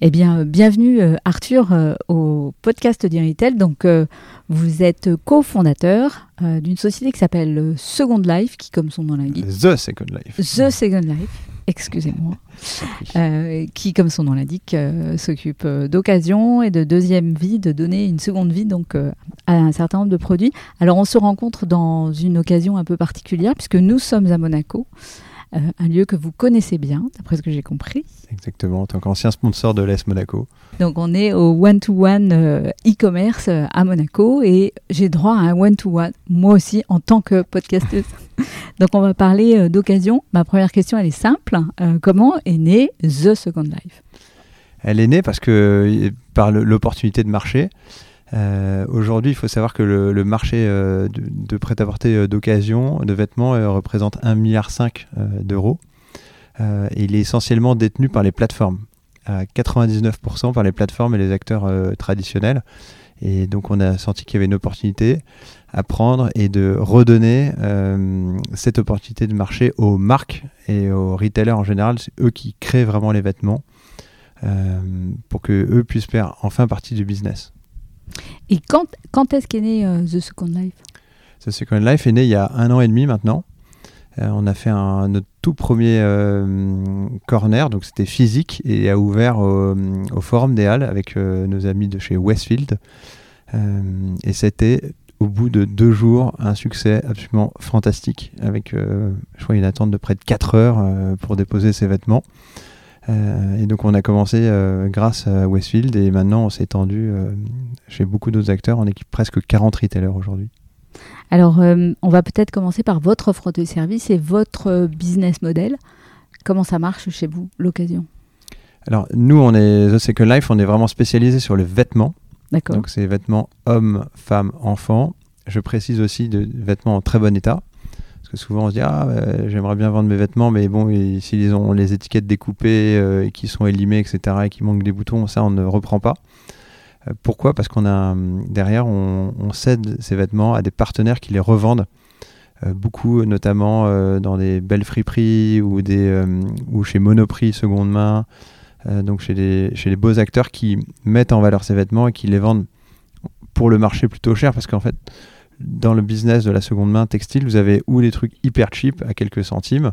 Eh bien, bienvenue Arthur au podcast d'Iritel. Donc, vous êtes cofondateur d'une société qui s'appelle Second Life, qui, comme son nom l'indique, The Second Life. The Second Life, excusez-moi, qui, comme son nom l'indique, s'occupe d'occasion et de deuxième vie, de donner une seconde vie donc à un certain nombre de produits. Alors, on se rencontre dans une occasion un peu particulière puisque nous sommes à Monaco. Euh, un lieu que vous connaissez bien, d'après ce que j'ai compris. Exactement, en tant qu'ancien sponsor de l'ES Monaco. Donc on est au one-to-one euh, e-commerce euh, à Monaco et j'ai droit à un one-to-one, moi aussi, en tant que podcasteuse. Donc on va parler d'occasion. Ma première question, elle est simple. comment est né The Second Life? Elle est née parce que par l'opportunité de marché. Euh, aujourd'hui, il faut savoir que le, marché euh, de, prêt-à-porter euh, d'occasion de vêtements représente 1,5 milliard d'euros. il est essentiellement détenu par les plateformes, à 99% par les plateformes et les acteurs traditionnels. Et donc on a senti qu'il y avait une opportunité à prendre et de redonner cette opportunité de marché aux marques et aux retailers en général. Eux qui créent vraiment les vêtements pour que eux puissent faire enfin partie du business. Et quand, quand est-ce qu'est né euh, The Second Life? The Second Life est né il y a un an et demi maintenant. Euh, on a fait notre tout premier euh, corner, donc c'était physique et a ouvert au, Forum des Halles avec nos amis de chez Westfield. et c'était au bout de deux jours un succès absolument fantastique avec, je crois, une attente de près de 4 heures pour déposer ses vêtements. Euh, et donc on a commencé euh, grâce à Westfield et maintenant on s'est étendu euh, chez beaucoup d'autres acteurs. On équipe presque 40 retailers aujourd'hui. Alors on va peut-être commencer par votre offre de service et votre business model. Comment ça marche chez vous, l'occasion? Alors nous, on est The Second Life, on est vraiment spécialisé sur le vêtement. D'accord. Donc c'est vêtements hommes, femmes, enfants. Je précise aussi de vêtements en très bon état. Parce que souvent on se dit ah euh, j'aimerais bien vendre mes vêtements, mais bon s'ils ont les étiquettes découpées euh, et qui sont élimées etc et qui manquent des boutons, ça on ne reprend pas. Euh, pourquoi? Parce qu'on a derrière on, cède ces vêtements à des partenaires qui les revendent. beaucoup notamment dans des belles friperies ou des ou chez Monoprix seconde main. donc chez les beaux acteurs qui mettent en valeur ces vêtements et qui les vendent pour le marché plutôt cher parce qu'en fait dans le business de la seconde main textile, vous avez ou des trucs hyper cheap à quelques centimes,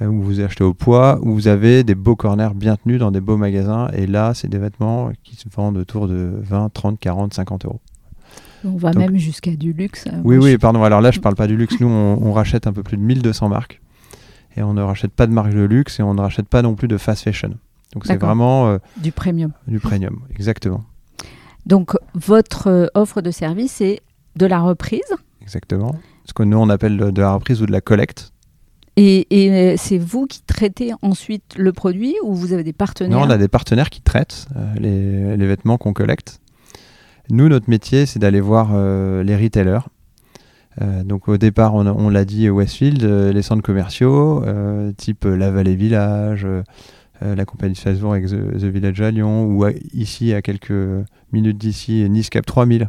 euh, où vous achetez au poids, ou vous avez des beaux corners bien tenus dans des beaux magasins. Et là, c'est des vêtements qui se vendent autour de 20, 30, 40, 50 euros. On va même jusqu'à du luxe. Euh, oui, oui, pardon. Alors là, je ne parle pas du luxe. Nous, on, rachète un peu plus de 1200 marques. Et on ne rachète pas de marques de luxe et on ne rachète pas non plus de fast fashion. Donc c'est vraiment... Euh, du premium. Du premium, exactement. Donc votre offre de service, c'est de la reprise. Exactement. Ce que nous, on appelle de la reprise ou de la collecte. Et, euh, c'est vous qui traitez ensuite le produit ou vous avez des partenaires? Non, on a des partenaires qui traitent euh, les, vêtements qu'on collecte. Nous, notre métier, c'est d'aller voir euh, les retailers. donc au départ, on, l'a dit, Westfield, les centres commerciaux, type La Vallée Village, la compagnie de avec The, Village à Lyon, ou ici, à quelques minutes d'ici, Nice Cap 3000,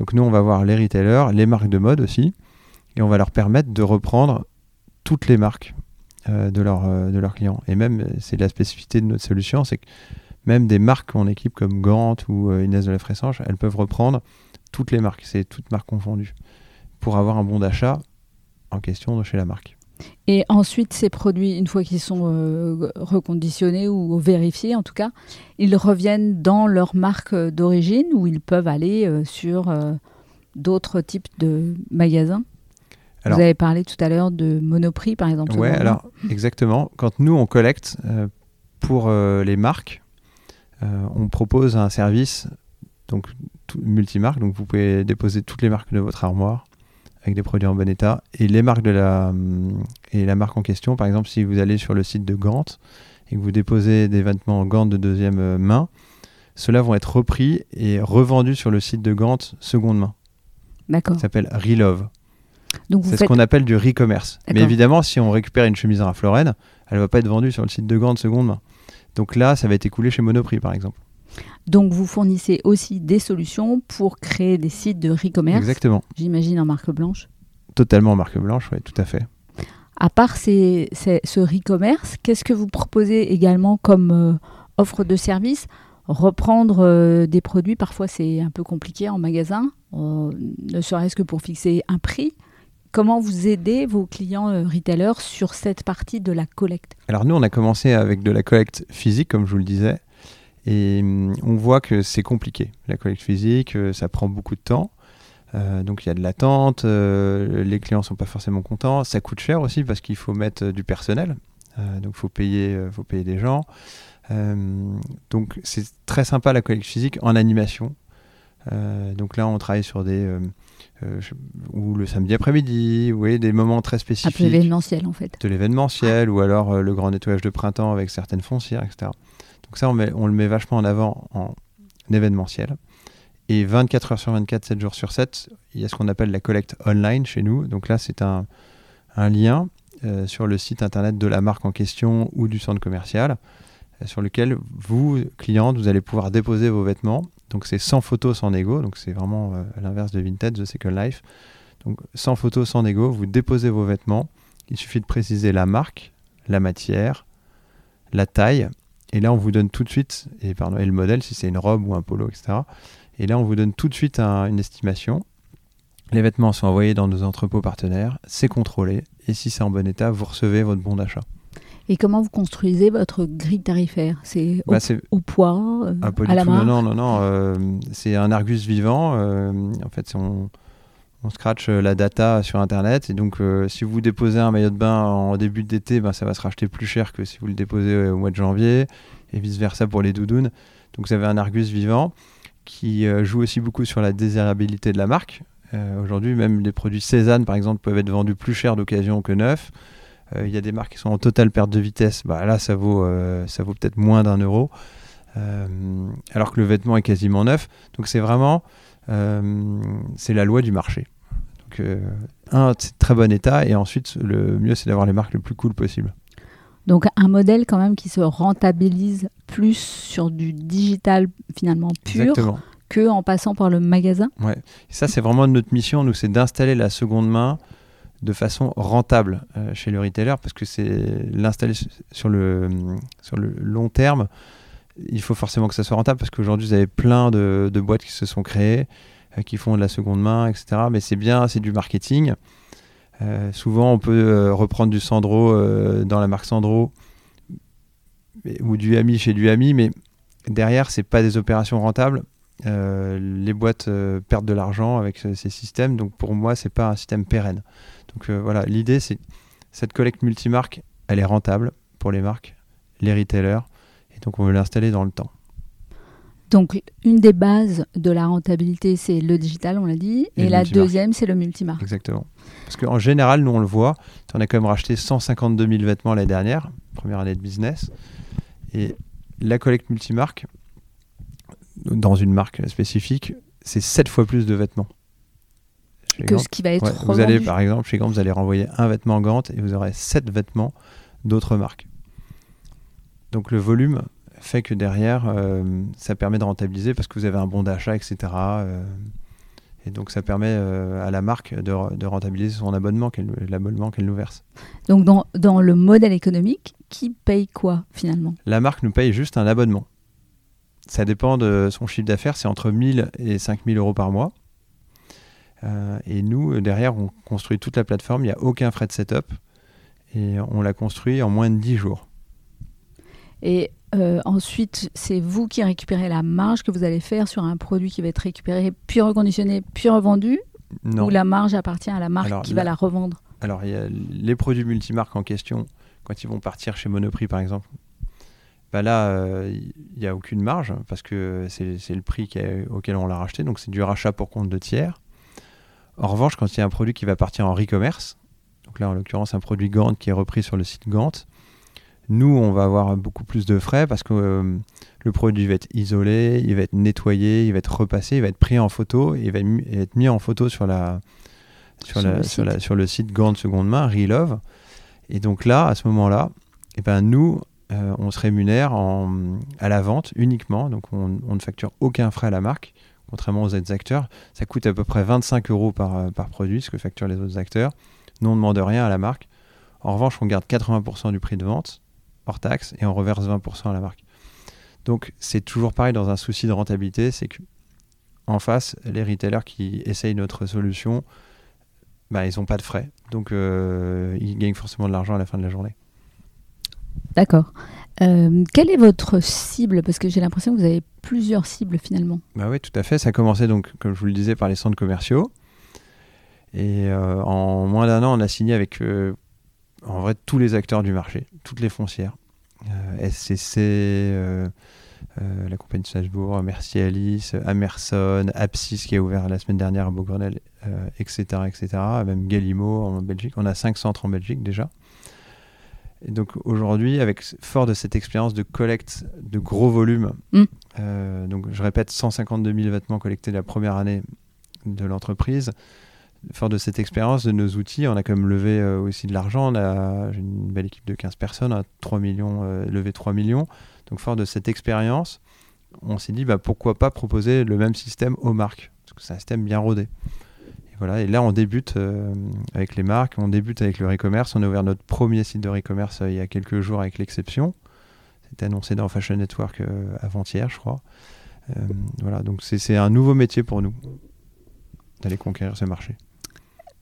donc nous, on va voir les retailers, les marques de mode aussi, et on va leur permettre de reprendre toutes les marques euh, euh, de leurs clients. Et même, c'est la spécificité de notre solution, c'est que même des marques qu'on équipe comme Gant ou euh, Inès de la Fressange, elles peuvent reprendre toutes les marques, c'est toutes marques confondues, pour avoir un bon d'achat en question chez la marque. Et ensuite, ces produits, une fois qu'ils sont euh, reconditionnés ou vérifiés en tout cas, ils reviennent dans leur marque d'origine ou ils peuvent aller euh, sur euh, d'autres types de magasins Vous avez parlé tout à l'heure de Monoprix par exemple. Oui, alors exactement. Quand nous, on collecte pour les marques, on propose un service donc multimarque, donc vous pouvez déposer toutes les marques de votre armoire avec des produits en bon état. Et les marques de la, hum, et la marque en question, par exemple, si vous allez sur le site de Gant et que vous déposez des vêtements Gant de deuxième euh, main, ceux-là vont être repris et revendus sur le site de Gant seconde main. D'accord. Ça s'appelle Relove. C'est ce qu'on appelle du re-commerce. Mais évidemment, si on récupère une chemise à Florène, elle ne va pas être vendue sur le site de Gant seconde main. Donc là, ça va être écoulé chez Monoprix, par exemple. Donc vous fournissez aussi des solutions pour créer des sites de e-commerce. Exactement. J'imagine en marque blanche. Totalement en marque blanche, oui, tout à fait. À part ce e-commerce, qu'est-ce que vous proposez également comme euh, offre de service? Reprendre euh, des produits, parfois c'est un peu compliqué en magasin, euh, ne serait-ce que pour fixer un prix. Comment vous aidez vos clients retailers sur cette partie de la collecte? Alors nous, on a commencé avec de la collecte physique, comme je vous le disais, et hum, on voit que c'est compliqué. La collecte physique, ça prend beaucoup de temps. donc il y a de l'attente, les clients sont pas forcément contents, ça coûte cher aussi parce qu'il faut mettre du personnel, donc faut payer, faut payer des gens. Euh, donc c'est très sympa la collecte physique en animation. Euh, donc là, on travaille sur des euh, ou le samedi après-midi, oui, des moments très spécifiques. Un peu événementiel en fait. De l'événementiel, ou alors le grand nettoyage de printemps avec certaines foncières, etc. Donc ça, on, le met vachement en avant en événementiel. Et 24 heures sur 24, 7 jours sur 7, il y a ce qu'on appelle la collecte online chez nous. Donc là, c'est un, lien sur le site internet de la marque en question ou du centre commercial sur lequel vous, cliente, vous allez pouvoir déposer vos vêtements. Donc c'est sans photo, sans négo. Donc c'est vraiment euh, l'inverse de Vintage, The Second Life. Donc sans photo, sans négo, vous déposez vos vêtements. Il suffit de préciser la marque, la matière, la taille. Et là, on vous donne tout de suite, et, pardon, et le modèle, si c'est une robe ou un polo, etc. Et là, on vous donne tout de suite une estimation. Les vêtements sont envoyés dans nos entrepôts partenaires, c'est contrôlé, et si c'est en bon état, vous recevez votre bon d'achat. Et comment vous construisez votre grille tarifaire? C'est au, bah, poids, euh, à la main Non, non, non. Euh, c'est un Argus vivant. Euh, en fait, on, on scratch la data sur Internet. Et donc, si vous déposez un maillot de bain en début d'été, ben, ça va se racheter plus cher que si vous le déposez au mois de janvier. Et vice-versa pour les doudounes. Donc, vous avez un Argus vivant qui joue aussi beaucoup sur la désirabilité de la marque. Aujourd'hui, même les produits Cézanne, par exemple, peuvent être vendus plus cher d'occasion que neufs. Euh, il y a des marques qui sont en totale perte de vitesse, bah, là ça vaut, euh, ça vaut peut-être moins d'un euro, euh, alors que le vêtement est quasiment neuf. Donc c'est vraiment, c'est la loi du marché. Donc un, c'est très bon état, et ensuite le mieux c'est d'avoir les marques le plus cool possible. Donc un modèle quand même qui se rentabilise plus sur du digital finalement pur que en passant par le magasin? Ouais. Et ça c'est vraiment notre mission, nous, c'est d'installer la seconde main de façon rentable euh, chez le retailer parce que c'est l'installer sur le, sur le long terme. Il faut forcément que ça soit rentable parce qu'aujourd'hui, vous avez plein de, boîtes qui se sont créées, euh, qui font de la seconde main, etc. Mais c'est bien, c'est du marketing. Euh, souvent, on peut reprendre du Sandro dans la marque Sandro ou du Ami chez du Ami, mais derrière, c'est pas des opérations rentables. les boîtes perdent de l'argent avec ces systèmes, donc pour moi, c'est pas un système pérenne. Donc euh, voilà, l'idée c'est cette collecte multimarque, elle est rentable pour les marques, les retailers, et donc on veut l'installer dans le temps. Donc une des bases de la rentabilité, c'est le digital, on l'a dit, et, la deuxième, c'est le multimarque. Exactement. Parce qu'en général, nous on le voit, on a quand même racheté 152 000 vêtements l'année dernière, première année de business, et la collecte multimarque, dans une marque spécifique, c'est 7 fois plus de vêtements que ce qui va être Vous allez, par exemple, chez Gant, vous allez renvoyer un vêtement Gant et vous aurez sept vêtements d'autres marques. Donc le volume fait que derrière, euh, ça permet de rentabiliser parce que vous avez un bon d'achat, etc. Euh, et donc ça permet euh, à la marque de, de rentabiliser son abonnement, l'abonnement qu'elle nous verse. Donc dans, dans, le modèle économique, qui paye quoi finalement? La marque nous paye juste un abonnement. Ça dépend de son chiffre d'affaires, c'est entre 1000 et 5000 euros par mois. Et nous, derrière, on construit toute la plateforme, il n'y a aucun frais de setup. Et on l'a construit en moins de 10 jours. Et euh, ensuite, c'est vous qui récupérez la marge que vous allez faire sur un produit qui va être récupéré, puis reconditionné, puis revendu non. Ou la marge appartient à la marque qui va la revendre Alors, il y a les produits multimarques en question, quand ils vont partir chez Monoprix par exemple, bah là, il n'y a aucune marge parce que c'est le prix auquel on l'a racheté, donc c'est du rachat pour compte de tiers. En revanche, quand il y a un produit qui va partir en e-commerce, donc là en l'occurrence un produit Gant qui est repris sur le site Gant, nous on va avoir beaucoup plus de frais parce que euh, le produit va être isolé, il va être nettoyé, il va être repassé, il va être pris en photo, il va être mis en photo sur, la, sur, la, sur, la, sur le site Gant seconde main, Relove. Et donc là, à ce moment-là, eh ben nous, euh, on se rémunère en, à la vente uniquement, donc on, on, ne facture aucun frais à la marque contrairement aux autres acteurs. Ça coûte à peu près 25 euros par, euh, par produit, ce que facturent les autres acteurs. Nous, on ne demande rien à la marque. En revanche, on garde 80% du prix de vente, hors taxe, et on reverse 20% à la marque. Donc c'est toujours pareil dans un souci de rentabilité, c'est que en face, les retailers qui essayent notre solution, bah, ils n'ont pas de frais. Donc euh, ils gagnent forcément de l'argent à la fin de la journée. D'accord. Euh, quelle est votre cible? Parce que j'ai l'impression que vous avez plusieurs cibles finalement. Bah oui, tout à fait. Ça a commencé donc, comme je vous le disais, par les centres commerciaux. Et euh, en moins d'un an, on a signé avec en vrai tous les acteurs du marché, toutes les foncières. SCC, euh, la compagnie de Strasbourg, Merci Alice, Amerson, Apsis qui a ouvert la semaine dernière à Beaugrenelle, etc., euh, etc. Même Galimo en Belgique. On a cinq centres en Belgique déjà. Et donc aujourd'hui, avec fort de cette expérience de collecte de gros volumes, mm. euh, donc je répète 152 000 vêtements collectés la première année de l'entreprise, fort de cette expérience, de nos outils, on a quand même levé aussi de l'argent. On a une belle équipe de 15 personnes, à 3 millions, levé 3 millions. Donc, fort de cette expérience, on s'est dit bah, pourquoi pas proposer le même système aux marques, parce que c'est un système bien rodé. Et, voilà, et là, on débute euh, avec les marques, on débute avec le e-commerce. On a ouvert notre premier site de e-commerce euh, il y a quelques jours avec l'exception. C'était annoncé dans Fashion Network euh, avant-hier, je crois. voilà, donc c'est un nouveau métier pour nous d'aller conquérir ce marché.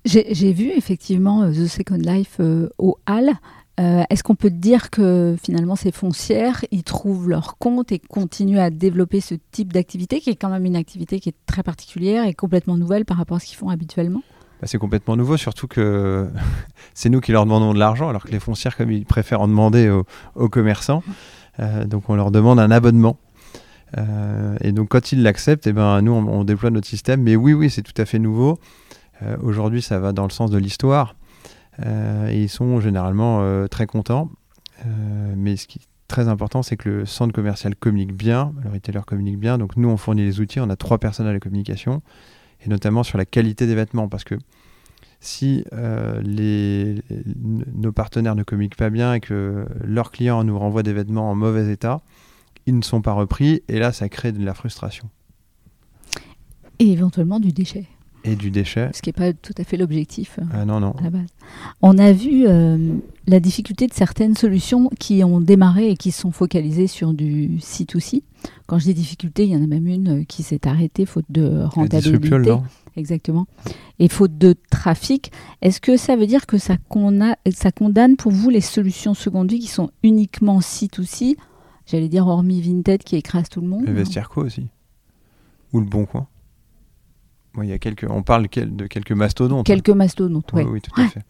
J'ai vu effectivement The Second Life au Hall. Euh, est-ce qu'on peut dire que finalement ces foncières, ils trouvent leur compte et continuent à développer ce type d'activité qui est quand même une activité qui est très particulière et complètement nouvelle par rapport à ce qu'ils font habituellement? Bah, C'est complètement nouveau, surtout que c'est nous qui leur demandons de l'argent, alors que les foncières, comme ils préfèrent en demander aux, commerçants, euh, donc on leur demande un abonnement. Euh, et donc quand ils l'acceptent, eh ben, nous on, déploie notre système. Mais oui, oui, c'est tout à fait nouveau. Aujourd'hui, ça va dans le sens de l'histoire. Euh, et ils sont généralement euh, très contents. Euh, mais ce qui est très important, c'est que le centre commercial communique bien, le retailer communique bien. Donc nous, on fournit les outils, on a trois personnes à la communication, et notamment sur la qualité des vêtements, parce que si les, nos partenaires ne communiquent pas bien et que leurs clients nous renvoient des vêtements en mauvais état, ils ne sont pas repris, et là, ça crée de la frustration. Et éventuellement du déchet et du déchet. Ce qui n'est pas tout à fait l'objectif euh, ah, non, non. à la base. On a vu euh, la difficulté de certaines solutions qui ont démarré et qui sont focalisées sur du C2C. Quand je dis difficulté, il y en a même une euh, qui s'est arrêtée faute de rentabilité. Exactement. Et faute de trafic, est-ce que ça veut dire que ça, ça condamne pour vous les solutions secondaires qui sont uniquement C2C J'allais dire hormis Vinted qui écrase tout le monde. Le vestiaire aussi. Ou le Bon Coin il y a quelques, on parle de quelques mastodontes. Quelques mastodontes, oui. Oui, tout à fait.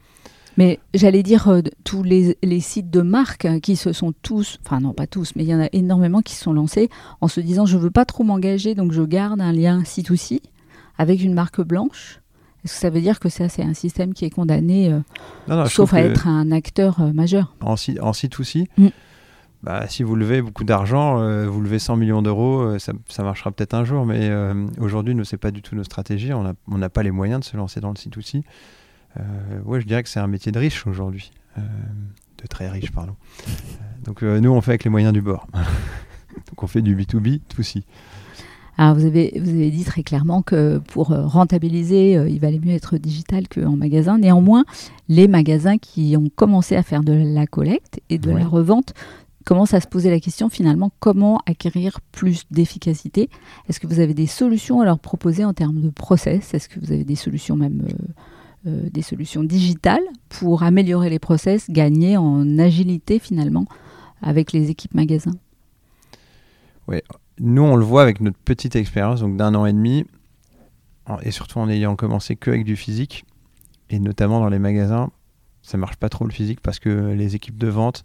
Mais j'allais dire, euh, tous les, les, sites de marque hein, qui se sont tous, enfin non pas tous, mais il y en a énormément qui se sont lancés en se disant je veux pas trop m'engager, donc je garde un lien site aussi avec une marque blanche. Est-ce que ça veut dire que ça, c'est un système qui est condamné, euh, sauf à être un acteur euh, majeur? En, site aussi mm bah, si vous levez beaucoup d'argent, euh, vous levez 100 millions d'euros, euh, ça, ça, marchera peut-être un jour, mais euh, aujourd'hui, ce n'est pas du tout nos stratégies. On n'a pas les moyens de se lancer dans le site aussi. ouais, je dirais que c'est un métier de riche aujourd'hui. de très riche, pardon. donc, nous, on fait avec les moyens du bord. donc, on fait du B2B, tout aussi. Alors vous avez, vous avez dit très clairement que pour rentabiliser, il valait mieux être digital qu'en magasin. Néanmoins, les magasins qui ont commencé à faire de la collecte et de la revente commence à se poser la question finalement comment acquérir plus d'efficacité? Est-ce que vous avez des solutions à leur proposer en termes de process? Est-ce que vous avez des solutions même euh, euh, des solutions digitales pour améliorer les process, gagner en agilité finalement avec les équipes magasins? Oui, nous on le voit avec notre petite expérience donc d'un an et demi et surtout en ayant commencé que avec du physique et notamment dans les magasins, ça marche pas trop le physique parce que les équipes de vente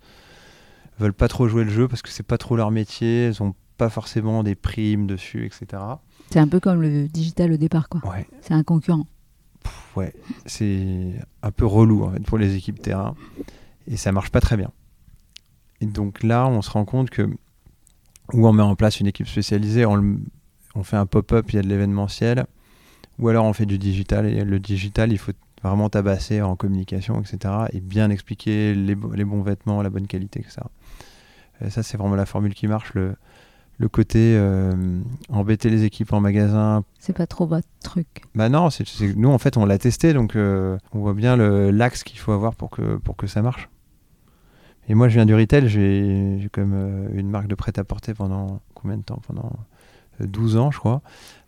veulent pas trop jouer le jeu parce que c'est pas trop leur métier, elles ont pas forcément des primes dessus, etc. C'est un peu comme le digital au départ, quoi. Ouais. C'est un concurrent. ouais, c'est un peu relou en fait, pour les équipes terrain et ça marche pas très bien. Et donc là, on se rend compte que ou on met en place une équipe spécialisée, on, on fait un pop-up, il y a de l'événementiel, ou alors on fait du digital. Et le digital, il faut vraiment tabasser en communication, etc. Et bien expliquer les, les bons vêtements, la bonne qualité, etc. Et ça, c'est vraiment la formule qui marche. Le, le côté euh, embêter les équipes en magasin. C'est pas trop votre truc. Bah non, c'est, nous en fait on l'a testé donc euh, on voit bien l'axe qu'il faut avoir pour que, pour que ça marche. Et moi, je viens du retail, j'ai comme une marque de prêt-à-porter pendant combien de temps? Pendant 12 ans, je crois.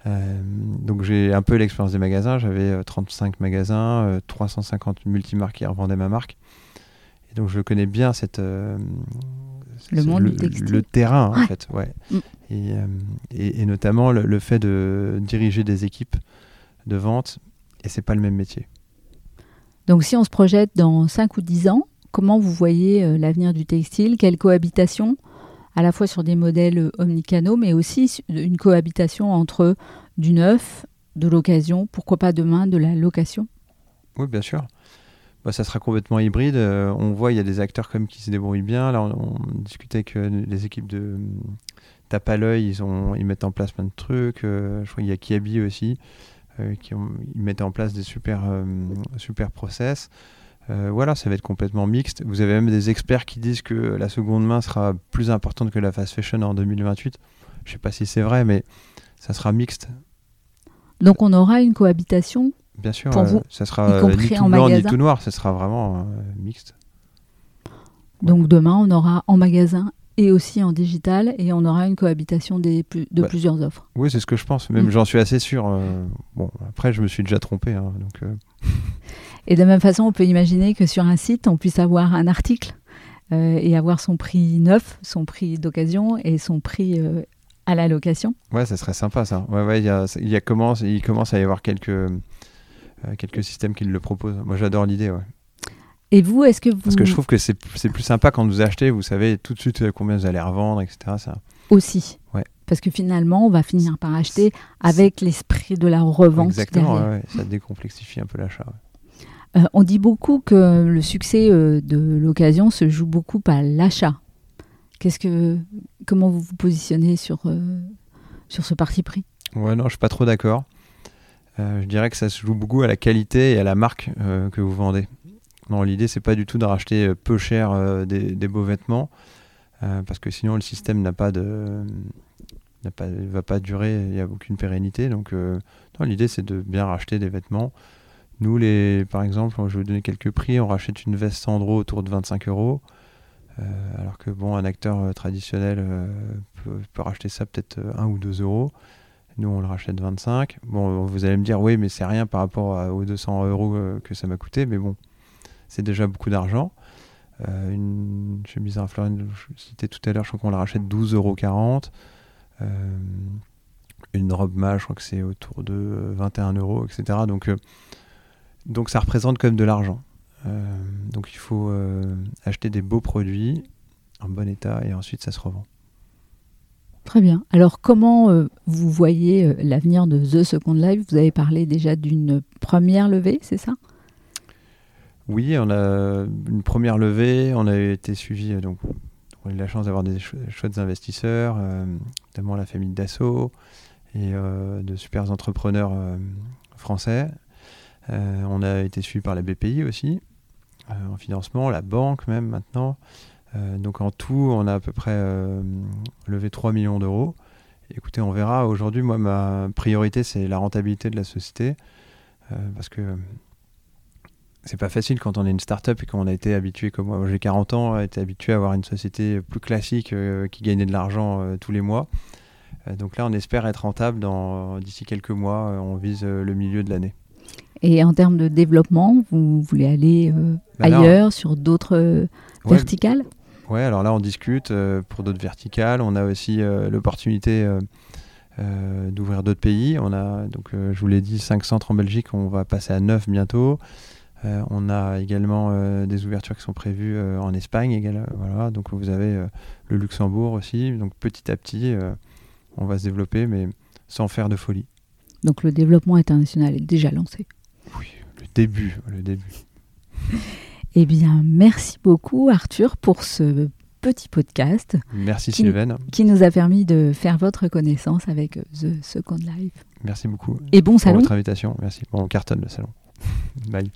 donc j'ai un peu l'expérience des magasins. J'avais 35 magasins, 350 multimarques qui revendaient ma marque. Et donc je connais bien cette, le monde du textile. Le terrain, en fait, ouais. Mm. Euh, et, et, notamment le, fait de diriger des équipes de vente, et c'est pas le même métier. Donc si on se projette dans 5 ou 10 ans, comment vous voyez euh, l'avenir du textile? Quelle cohabitation à la fois sur des modèles euh, omnicanaux, mais aussi une cohabitation entre du neuf, de l'occasion, pourquoi pas demain de la location? Oui, bien sûr. Bah, ça sera complètement hybride. Euh, on voit, il y a des acteurs comme qui se débrouillent bien. Là, on, discutait avec euh, les équipes de euh, Tape à l'œil, ils, ils mettent en place plein de trucs. je crois qu'il y a Kiabi aussi, qui ils mettent en place des super, super process. voilà, ça va être complètement mixte. Vous avez même des experts qui disent que la seconde main sera plus importante que la fast fashion en 2028. Je ne sais pas si c'est vrai, mais ça sera mixte. Donc on aura une cohabitation Bien sûr, ça sera euh, ni tout blanc ni tout noir, ça sera vraiment euh, mixte. Donc demain, on aura en magasin et aussi en digital et on aura une cohabitation des de bah, plusieurs offres. Oui, c'est ce que je pense. Même mm. j'en suis assez sûr. Euh, bon, après, je me suis déjà trompé. Hein, donc, Et de la même façon, on peut imaginer que sur un site, on puisse avoir un article et avoir son prix neuf, son prix d'occasion et son prix à la location. Ouais, ça serait sympa ça. Ouais, ouais, il, y a, il, y a commence, il commence à y avoir quelques euh, quelques systèmes qui le proposent. Moi, j'adore l'idée. Ouais. Et vous, est-ce que vous... Parce que je trouve que c'est plus sympa quand vous achetez, vous savez tout de suite euh, combien vous allez revendre, etc. Ça. Aussi. Ouais. Parce que finalement, on va finir par acheter avec l'esprit de la revente. Exactement, ouais, ça décomplexifie un peu l'achat. Euh, on dit beaucoup que le succès de l'occasion se joue beaucoup par l'achat. Qu'est-ce que, comment vous vous positionnez sur, sur ce parti pris? Ouais, non, je suis pas trop d'accord. Euh, je dirais que ça se joue beaucoup à la qualité et à la marque euh, que vous vendez. Non, l'idée c'est pas du tout de racheter euh, peu cher des, beaux vêtements, parce que sinon le système n'a pas de, pas, va pas durer, il n'y a aucune pérennité. Donc, l'idée c'est de bien racheter des vêtements. Nous, les, par exemple, je vais vous donner quelques prix. On rachète une veste Sandro autour de 25 euros. alors que bon, un acteur traditionnel peut, peut, racheter ça peut-être 1 ou 2 euros. Nous, on le rachète 25. Bon, vous allez me dire, oui, mais c'est rien par rapport aux 200 euros euh, que ça m'a coûté, mais bon, c'est déjà beaucoup d'argent. Euh, une chemise à Florine, je citais tout à l'heure, je crois qu'on la rachète 12,40 euros. Euh, une robe mâche, je crois que c'est autour de 21 euros, etc. Donc, donc ça représente quand même de l'argent. donc il faut acheter des beaux produits en bon état et ensuite ça se revend. Très bien. Alors, comment euh, vous voyez euh, l'avenir de The Second Life? Vous avez parlé déjà d'une première levée, c'est ça? Oui, on a une première levée. On a été suivi, euh, donc, on a eu la chance d'avoir des chouettes investisseurs, notamment la famille Dassault et de super entrepreneurs français. on a été suivi par la BPI aussi, en financement, la banque même maintenant. Euh, donc en tout, on a à peu près euh, levé 3 millions d'euros. Écoutez, on verra. Aujourd'hui, moi, ma priorité, c'est la rentabilité de la société. Euh, parce que c'est pas facile quand on est une start-up et qu'on a été habitué, comme moi, j'ai 40 ans, a été habitué à avoir une société plus classique qui gagnait de l'argent tous les mois. donc là, on espère être rentable d'ici quelques mois. on vise le milieu de l'année. Et en termes de développement, vous voulez aller bah ailleurs, sur d'autres verticales? Ouais, alors là, on discute euh, pour d'autres verticales. On a aussi euh, l'opportunité euh, d'ouvrir d'autres pays. On a, donc, je vous l'ai dit, 5 centres en Belgique. On va passer à 9 bientôt. on a également des ouvertures qui sont prévues en Espagne. Également, voilà. Donc, vous avez le Luxembourg aussi. Donc, petit à petit, on va se développer, mais sans faire de folie. Donc, le développement international est déjà lancé. Oui, le début. Le début. Eh bien, merci beaucoup Arthur pour ce petit podcast. Merci qui, Sylvain. Qui nous a permis de faire votre connaissance avec The Second Life. Merci beaucoup. Et bon salon. Pour votre invitation. Merci. Bon, on cartonne le salon. Bye.